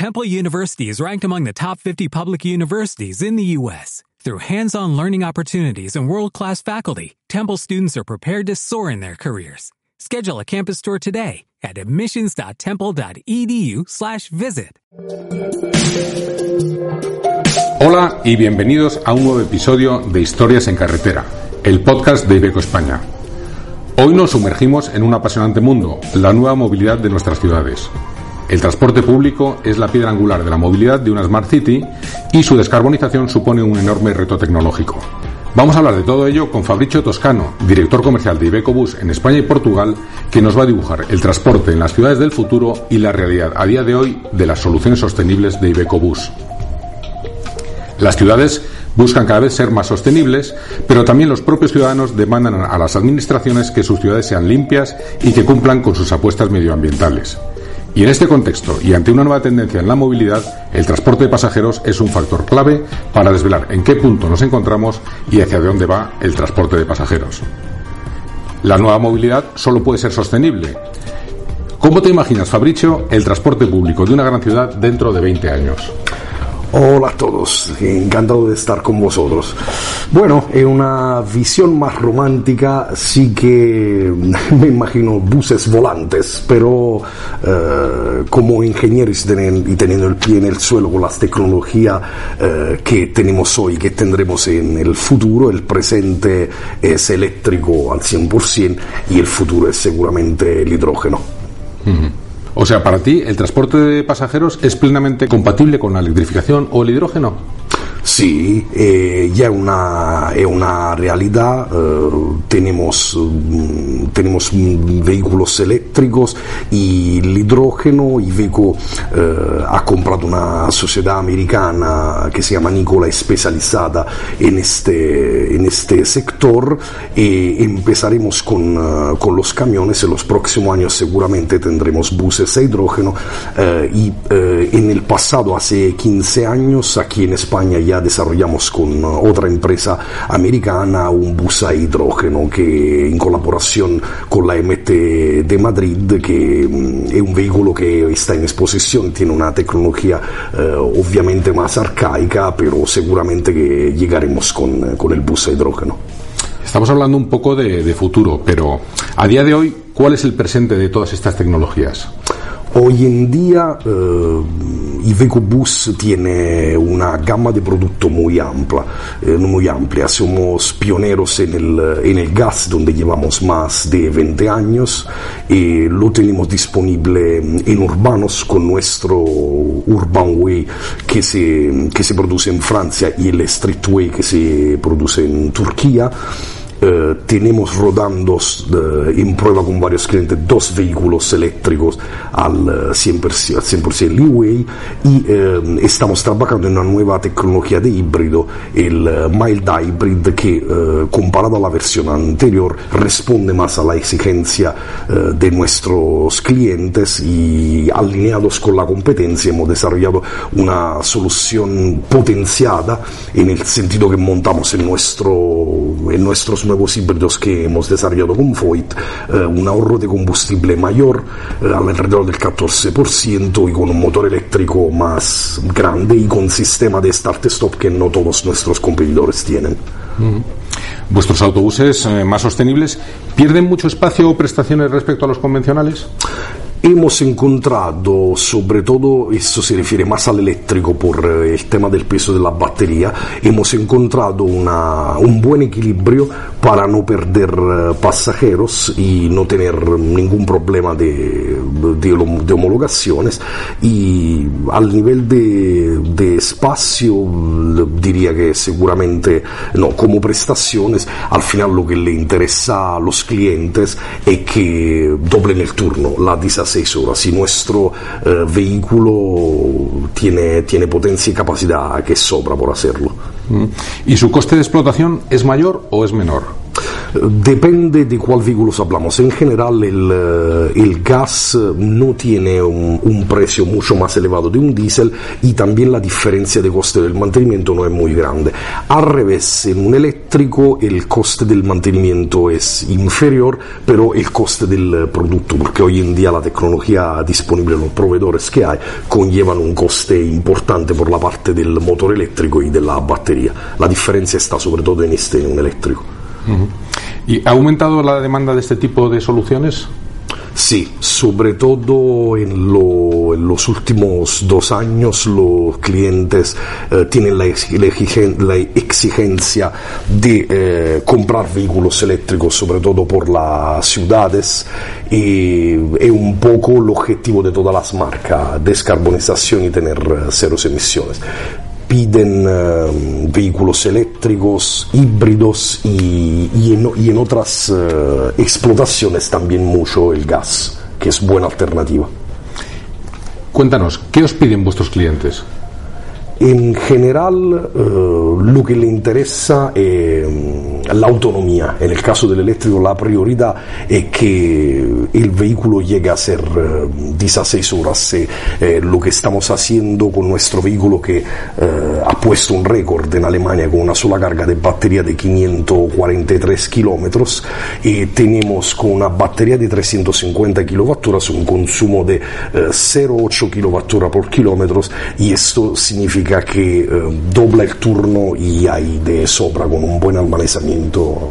Temple University is ranked among the top 50 public universities in the U.S. Through hands-on learning opportunities and world-class faculty, Temple students are prepared to soar in their careers. Schedule a campus tour today at admissions.temple.edu/visit. Hola y bienvenidos a un nuevo episodio de Historias en Carretera, el podcast de Ibeco España. Hoy nos sumergimos en un apasionante mundo, la nueva movilidad de nuestras ciudades. El transporte público es la piedra angular de la movilidad de una Smart City y su descarbonización supone un enorme reto tecnológico. Vamos a hablar de todo ello con Fabricio Toscano, director comercial de Ibeco Bus en España y Portugal, que nos va a dibujar el transporte en las ciudades del futuro y la realidad a día de hoy de las soluciones sostenibles de Ibeco Bus. Las ciudades buscan cada vez ser más sostenibles, pero también los propios ciudadanos demandan a las administraciones que sus ciudades sean limpias y que cumplan con sus apuestas medioambientales. Y en este contexto y ante una nueva tendencia en la movilidad, el transporte de pasajeros es un factor clave para desvelar en qué punto nos encontramos y hacia dónde va el transporte de pasajeros. La nueva movilidad solo puede ser sostenible. ¿Cómo te imaginas, Fabricio, el transporte público de una gran ciudad dentro de 20 años? Hola a todos, encantado de estar con vosotros. Bueno, es una visión más romántica, sí que me imagino buses volantes, pero eh, como ingenieros y teniendo el pie en el suelo con las tecnologías eh, que tenemos hoy, que tendremos en el futuro, el presente es eléctrico al 100% y el futuro es seguramente el hidrógeno. O sea, para ti, ¿el transporte de pasajeros es plenamente compatible con la electrificación o el hidrógeno? Sí, eh, ya una, una realidad. Eh, tenemos, mm, tenemos vehículos eléctricos y el hidrógeno. Iveco eh, ha comprado una sociedad americana que se llama Nicola especializada en este, en este sector y empezaremos con, eh, con los camiones. En los próximos años seguramente tendremos buses a hidrógeno eh, y eh, en el pasado, hace 15 años, aquí en España ya desarrollamos con otra empresa americana un bus a hidrógeno que en colaboración con la MT de Madrid, que mm, es un vehículo que está en exposición, tiene una tecnología eh, obviamente más arcaica, pero seguramente que llegaremos con, con el bus a hidrógeno. Estamos hablando un poco de, de futuro, pero a día de hoy, ¿cuál es el presente de todas estas tecnologías? Hoy en día eh, Iveco Bus tiene una gama de producto muy amplia, eh, muy amplia. Somos pioneros en el, en el gas, donde llevamos más de 20 años y lo tenemos disponible en urbanos con nuestro Urban Way que se, que se produce en Francia y el Streetway que se produce en Turquía. Eh, tenemos rodando eh, en prueba con varios clientes dos vehículos eléctricos al 100%, al 100% leeway y eh, estamos trabajando en una nueva tecnología de híbrido, el eh, mild hybrid, que eh, comparado a la versión anterior responde más a la exigencia eh, de nuestros clientes y alineados con la competencia hemos desarrollado una solución potenciada en el sentido que montamos en, nuestro, en nuestros nuevos híbridos que hemos desarrollado con Voigt, eh, un ahorro de combustible mayor, eh, alrededor del 14%, y con un motor eléctrico más grande y con sistema de start-stop que no todos nuestros competidores tienen. ¿Vuestros autobuses eh, más sostenibles pierden mucho espacio o prestaciones respecto a los convencionales? Hemos encontrado, sobre todo, esto se refiere más al eléctrico por eh, el tema del peso de la batería, hemos encontrado una, un buen equilibrio para no perder eh, pasajeros y no tener ningún problema de, de homologaciones. Y al nivel de, de espacio, diría que seguramente, no, como prestaciones, al final lo que le interesa a los clientes es que doblen el turno, la 16 horas. Si nuestro eh, vehículo tiene, tiene potencia y capacidad que sobra por hacerlo. ¿Y su coste de explotación es mayor o es menor? Depende de cuál vehículo hablamos. En general, el, eh, el gas no tiene un, un, precio mucho más elevado de un diésel y también la diferencia de coste del mantenimiento no es muy grande. Al revés, en un eléctrico el coste del mantenimiento es inferior, pero el coste del producto, porque hoy en día la tecnología disponible en los proveedores que hay conllevan un coste importante por la parte del motor eléctrico y de la batería. La diferencia está sobre todo en este, en un eléctrico. Uh -huh. ¿Y ha aumentado la demanda de este tipo de soluciones? Sí, sobre todo en, lo, en, los últimos dos años los clientes eh, tienen la, exigen, la, exigencia de eh, comprar vehículos eléctricos, sobre todo por las ciudades, y es un poco el objetivo de todas las marcas, descarbonización y tener eh, cero emisiones piden uh, vehículos eléctricos, híbridos y, en, otras uh, explotaciones también mucho el gas, que es buena alternativa. Cuéntanos, ¿qué os piden vuestros clientes? En general, uh, lo que le interesa es la autonomía. En el caso del eléctrico, la prioridad es que el vehículo llegue a ser uh, 16 horas. Eh, lo que estamos haciendo con nuestro vehículo, que ha puesto un récord en Alemania con una sola carga de batería de 543 kilómetros, y tenemos con una batería de 350 kWh un consumo de 0,8 kWh por kilómetro, y esto significa que eh, dobla el turno y hay de sobra con un buen almacenamiento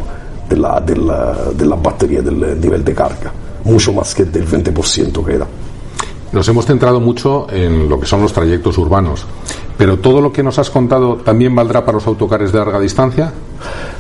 de la, de la, de la batería del nivel de carga, mucho más que del 20% que da. Nos hemos centrado mucho en lo que son los trayectos urbanos, pero todo lo que nos has contado también valdrá para los autocares de larga distancia.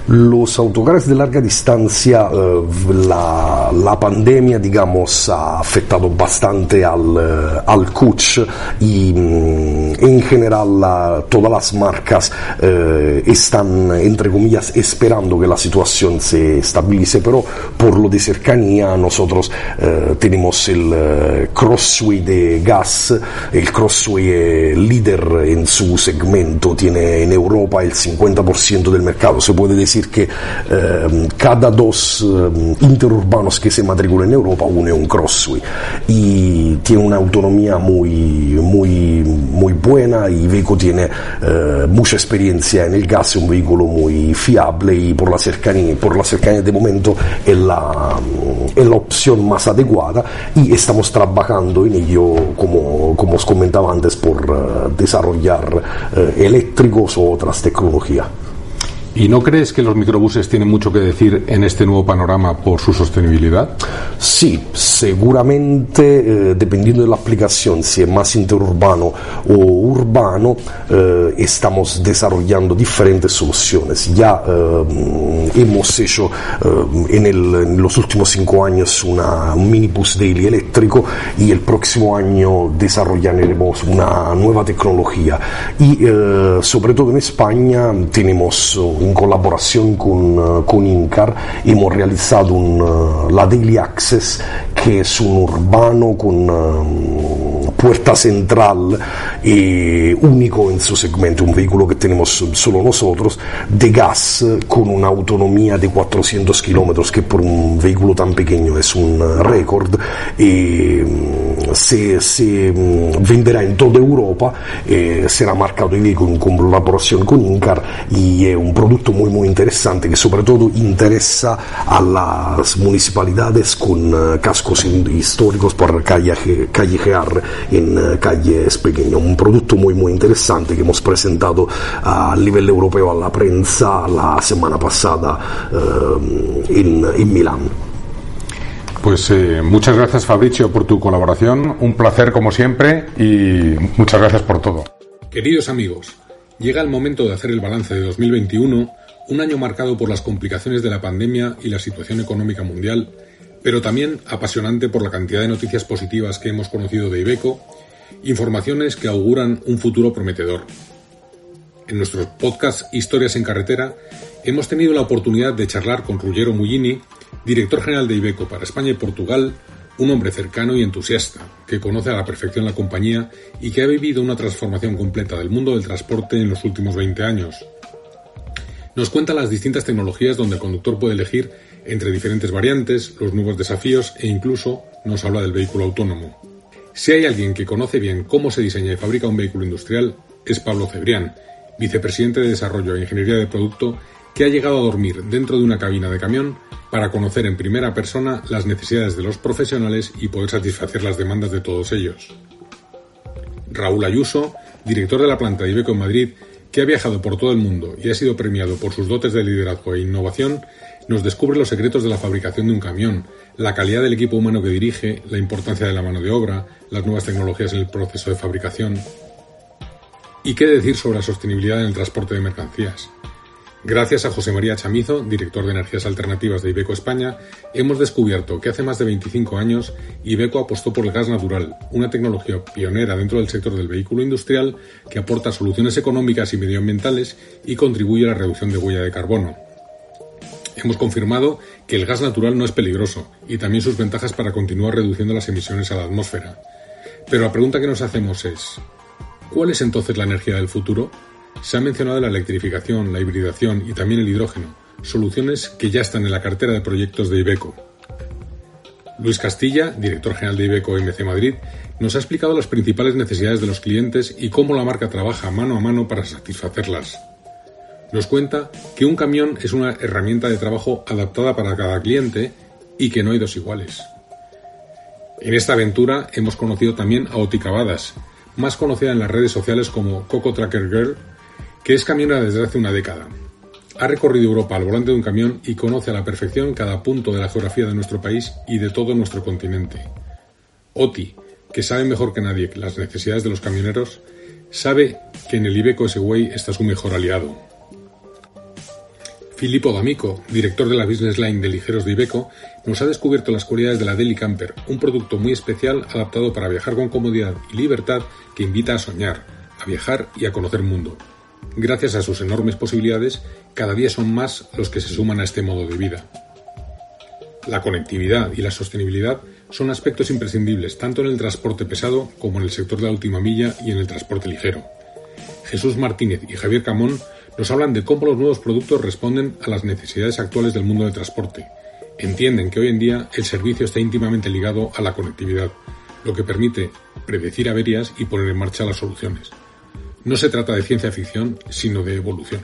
Los autocares de larga distancia, eh, la, la, pandemia, digamos, ha afectado bastante al, eh, al coach y mm, en general la, todas las marcas eh, están, entre esperando que la situación se estabilice, pero por lo de cercanía nosotros eh, el eh, Crossway de gas, el Crossway líder en su segmento, tiene en Europa el 50% del mercado, se puede decir que eh, cada dos eh, interurbanos que se matriculan en Europa, uno es un crossway y tiene una autonomía muy, muy, muy buena y Iveco tiene eh, mucha experiencia en el gas, es un vehículo muy fiable y por la cercanía, por la cercanía de momento es la, es la opción más adecuada y estamos trabajando en ello, como, como os comentaba antes, por desarrollar eléctricos o otras tecnologías. ¿Y no crees que los microbuses tienen mucho que decir en este nuevo panorama por su sostenibilidad? Sí, seguramente, eh, dependiendo de la aplicación, si es más interurbano o urbano, eh, estamos desarrollando diferentes soluciones. Ya eh, hemos hecho en, el, en, los últimos cinco años una, un minibus daily eléctrico y el próximo año desarrollaremos una nueva tecnología. Y sobre todo en España tenemos in collaborazione con, con Incar hemos realizzato un, la Daily Access che è un urbano con um, puerta central y único en su segmento, un vehículo que tenemos solo nosotros, de gas con una autonomía de 400 kilómetros, que por un vehículo tan pequeño es un récord, y se, se venderá en toda Europa, eh, será marcado Iveco en colaboración con Incar y es un producto muy interesante que sobre todo interesa a las municipalidades con uh, cascos históricos para callejear en uh, calles pequeñas. Un producto muy muy interesante que hemos presentado a nivel europeo a la prensa la semana pasada en, en Milán. Pues eh, muchas gracias Fabricio por tu colaboración, un placer como siempre y muchas gracias por todo. Queridos amigos, llega el momento de hacer el balance de 2021, un año marcado por las complicaciones de la pandemia y la situación económica mundial, pero también apasionante por la cantidad de noticias positivas que hemos conocido de Ibeco, informaciones que auguran un futuro prometedor. En nuestros podcast Historias en Carretera hemos tenido la oportunidad de charlar con Ruggero Mullini, director general de Ibeco para España y Portugal, un hombre cercano y entusiasta, que conoce a la perfección la compañía y que ha vivido una transformación completa del mundo del transporte en los últimos 20 años. Nos cuenta las distintas tecnologías donde el conductor puede elegir entre diferentes variantes, los nuevos desafíos e incluso nos habla del vehículo autónomo. Si hay alguien que conoce bien cómo se diseña y fabrica un vehículo industrial, es Pablo Cebrián, vicepresidente de Desarrollo e Ingeniería de Producto, que ha llegado a dormir dentro de una cabina de camión para conocer en primera persona las necesidades de los profesionales y poder satisfacer las demandas de todos ellos. Raúl Ayuso, director de la planta de Ibeco en Madrid, que ha viajado por todo el mundo y ha sido premiado por sus dotes de liderazgo e innovación, nos descubre los secretos de la fabricación de un camión, la calidad del equipo humano que dirige, la importancia de la mano de obra, las nuevas tecnologías en el proceso de fabricación. ¿Y qué decir sobre la sostenibilidad en el transporte de mercancías? Gracias a José María Chamizo, director de Energías Alternativas de Ibeco España, hemos descubierto que hace más de 25 años Ibeco apostó por el gas natural, una tecnología pionera dentro del sector del vehículo industrial que aporta soluciones económicas y medioambientales y contribuye a la reducción de huella de carbono. Hemos confirmado que el gas natural no es peligroso y también sus ventajas para continuar reduciendo las emisiones a la atmósfera. Pero la pregunta que nos hacemos es, ¿cuál es entonces la energía del futuro? Se ha mencionado la electrificación, la hibridación y también el hidrógeno, soluciones que ya están en la cartera de proyectos de Ibeco. Luis Castilla, director general de Ibeco MC Madrid, nos ha explicado las principales necesidades de los clientes y cómo la marca trabaja mano a mano para satisfacerlas. Nos cuenta que un camión es una herramienta de trabajo adaptada para cada cliente y que no hay dos iguales. En esta aventura hemos conocido también a Oti Cavadas, más conocida en las redes sociales como Coco Tracker Girl, que es camionera desde hace una década. Ha recorrido Europa al volante de un camión y conoce a la perfección cada punto de la geografía de nuestro país y de todo nuestro continente. Oti, que sabe mejor que nadie las necesidades de los camioneros, sabe que en el Ibeco S-Way está su mejor aliado. Filippo D'Amico, director de la Business Line de ligeros de Ibeco, nos ha descubierto las cualidades de la Deli Camper, un producto muy especial adaptado para viajar con comodidad y libertad que invita a soñar, a viajar y a conocer mundo. Gracias a sus enormes posibilidades, cada día son más los que se suman a este modo de vida. La conectividad y la sostenibilidad son aspectos imprescindibles tanto en el transporte pesado como en el sector de la última milla y en el transporte ligero. Jesús Martínez y Javier Camón nos hablan de cómo los nuevos productos responden a las necesidades actuales del mundo del transporte. Entienden que hoy en día el servicio está íntimamente ligado a la conectividad, lo que permite predecir averías y poner en marcha las soluciones. No se trata de ciencia ficción, sino de evolución.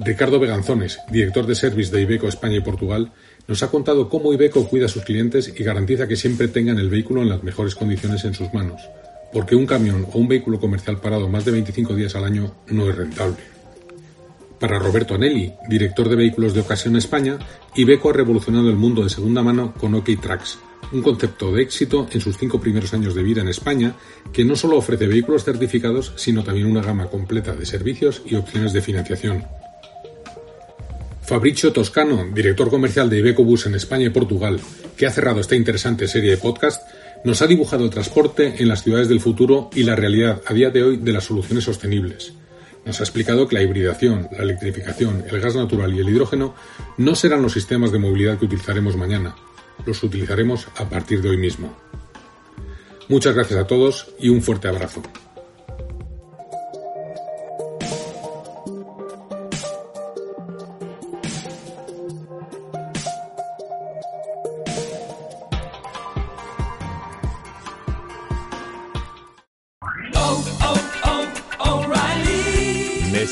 Ricardo Beganzones, director de Service de Ibeco España y Portugal, nos ha contado cómo Ibeco cuida a sus clientes y garantiza que siempre tengan el vehículo en las mejores condiciones en sus manos, porque un camión o un vehículo comercial parado más de 25 días al año no es rentable. Para Roberto Anelli, director de Vehículos de Ocasión España, Ibeco ha revolucionado el mundo de segunda mano con OK un concepto de éxito en sus cinco primeros años de vida en España, que no solo ofrece vehículos certificados, sino también una gama completa de servicios y opciones de financiación. Fabricio Toscano, director comercial de Ibeco Bus en España y Portugal, que ha cerrado esta interesante serie de podcast, nos ha dibujado el transporte en las ciudades del futuro y la realidad a día de hoy de las soluciones sostenibles. Nos ha explicado que la hibridación, la electrificación, el gas natural y el hidrógeno no serán los sistemas de movilidad que utilizaremos mañana, los utilizaremos a partir de hoy mismo. Muchas gracias a todos y un fuerte abrazo.